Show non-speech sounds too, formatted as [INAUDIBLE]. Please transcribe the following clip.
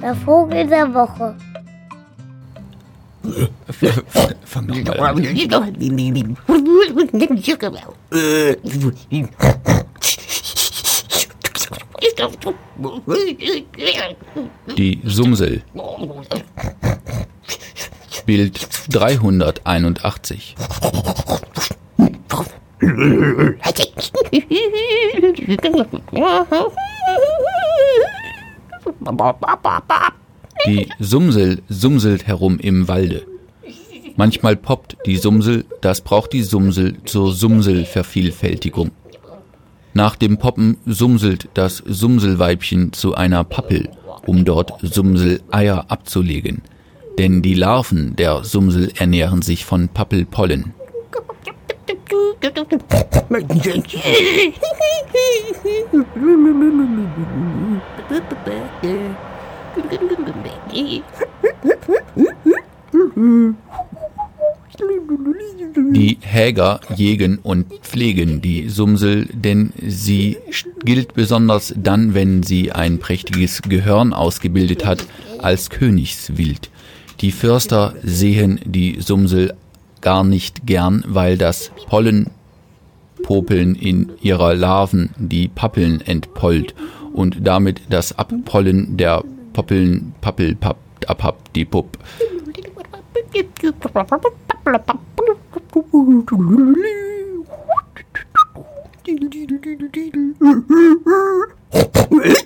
Der Vogel der Woche. Fang. Die Sumsel. Bild 381. [LAUGHS] Die Sumsel sumselt herum im Walde. Manchmal poppt die Sumsel, das braucht die Sumsel zur Sumselvervielfältigung. Nach dem Poppen sumselt das Sumselweibchen zu einer Pappel, um dort Sumseleier abzulegen. Denn die Larven der Sumsel ernähren sich von Pappelpollen. Die Häger jägen und pflegen die Sumsel, denn sie gilt besonders dann, wenn sie ein prächtiges Gehörn ausgebildet hat, als Königswild. Die Förster sehen die Sumsel gar nicht gern, weil das Popeln in ihrer Larven die Pappeln entpollt und damit das Abpollen der Poppeln Pappelpapp abhab die Pupp. [LAUGHS]